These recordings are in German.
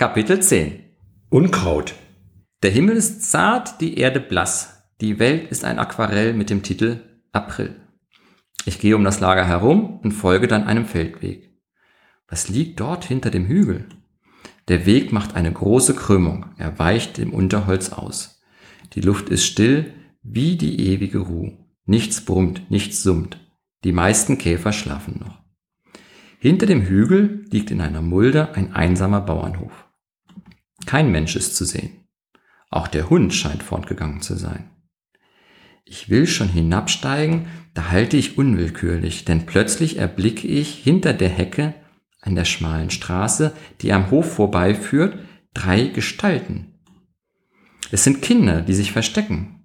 Kapitel 10 Unkraut. Der Himmel ist zart, die Erde blass. Die Welt ist ein Aquarell mit dem Titel April. Ich gehe um das Lager herum und folge dann einem Feldweg. Was liegt dort hinter dem Hügel? Der Weg macht eine große Krümmung, er weicht dem Unterholz aus. Die Luft ist still wie die ewige Ruhe. Nichts brummt, nichts summt. Die meisten Käfer schlafen noch. Hinter dem Hügel liegt in einer Mulde ein einsamer Bauernhof. Kein Mensch ist zu sehen. Auch der Hund scheint fortgegangen zu sein. Ich will schon hinabsteigen, da halte ich unwillkürlich, denn plötzlich erblicke ich hinter der Hecke an der schmalen Straße, die am Hof vorbeiführt, drei Gestalten. Es sind Kinder, die sich verstecken.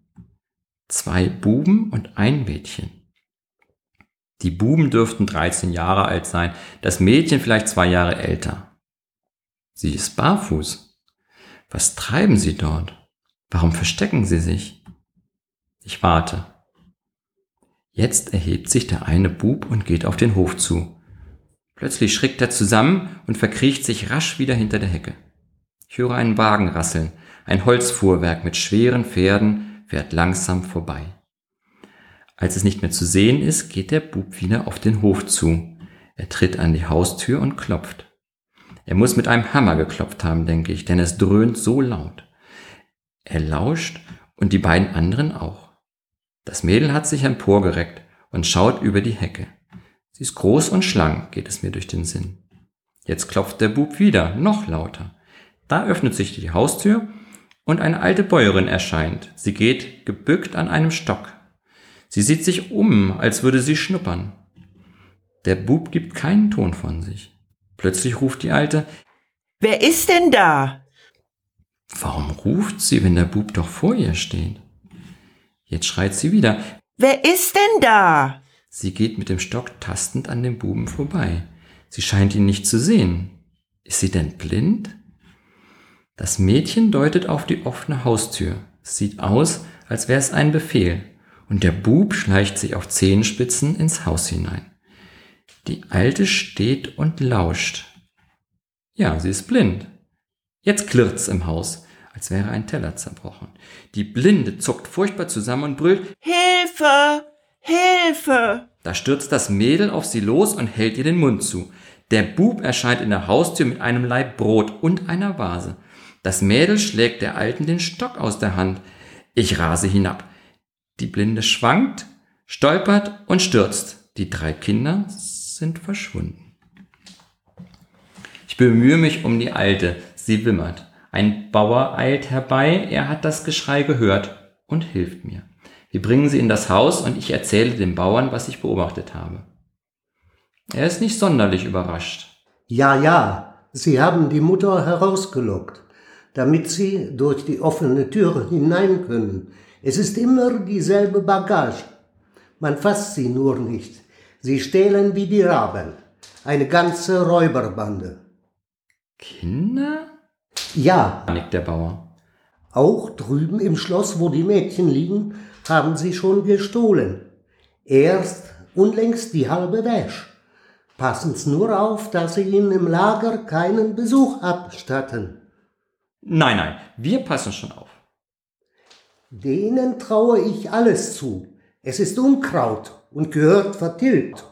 Zwei Buben und ein Mädchen. Die Buben dürften 13 Jahre alt sein, das Mädchen vielleicht zwei Jahre älter. Sie ist barfuß. Was treiben Sie dort? Warum verstecken Sie sich? Ich warte. Jetzt erhebt sich der eine Bub und geht auf den Hof zu. Plötzlich schrickt er zusammen und verkriecht sich rasch wieder hinter der Hecke. Ich höre einen Wagen rasseln. Ein Holzfuhrwerk mit schweren Pferden fährt langsam vorbei. Als es nicht mehr zu sehen ist, geht der Bub wieder auf den Hof zu. Er tritt an die Haustür und klopft. Er muss mit einem Hammer geklopft haben, denke ich, denn es dröhnt so laut. Er lauscht und die beiden anderen auch. Das Mädel hat sich emporgereckt und schaut über die Hecke. Sie ist groß und schlank, geht es mir durch den Sinn. Jetzt klopft der Bub wieder, noch lauter. Da öffnet sich die Haustür und eine alte Bäuerin erscheint. Sie geht gebückt an einem Stock. Sie sieht sich um, als würde sie schnuppern. Der Bub gibt keinen Ton von sich. Plötzlich ruft die Alte, Wer ist denn da? Warum ruft sie, wenn der Bub doch vor ihr steht? Jetzt schreit sie wieder. Wer ist denn da? Sie geht mit dem Stock tastend an dem Buben vorbei. Sie scheint ihn nicht zu sehen. Ist sie denn blind? Das Mädchen deutet auf die offene Haustür. Es sieht aus, als wäre es ein Befehl. Und der Bub schleicht sich auf Zehenspitzen ins Haus hinein. Die Alte steht und lauscht. Ja, sie ist blind. Jetzt klirrt's im Haus, als wäre ein Teller zerbrochen. Die Blinde zuckt furchtbar zusammen und brüllt Hilfe! Hilfe! Da stürzt das Mädel auf sie los und hält ihr den Mund zu. Der Bub erscheint in der Haustür mit einem Laib Brot und einer Vase. Das Mädel schlägt der Alten den Stock aus der Hand. Ich rase hinab. Die Blinde schwankt, stolpert und stürzt. Die drei Kinder sind verschwunden. Ich bemühe mich um die Alte. Sie wimmert. Ein Bauer eilt herbei. Er hat das Geschrei gehört und hilft mir. Wir bringen sie in das Haus und ich erzähle dem Bauern, was ich beobachtet habe. Er ist nicht sonderlich überrascht. Ja, ja, Sie haben die Mutter herausgelockt, damit Sie durch die offene Tür hinein können. Es ist immer dieselbe Bagage. Man fasst sie nur nicht. Sie stehlen wie die Raben. Eine ganze Räuberbande. Kinder? Ja, nickt der Bauer. auch drüben im Schloss, wo die Mädchen liegen, haben sie schon gestohlen. Erst unlängst die halbe Wäsch. Passen's nur auf, dass sie ihnen im Lager keinen Besuch abstatten. Nein, nein, wir passen schon auf. Denen traue ich alles zu. Es ist Unkraut und gehört vertilgt.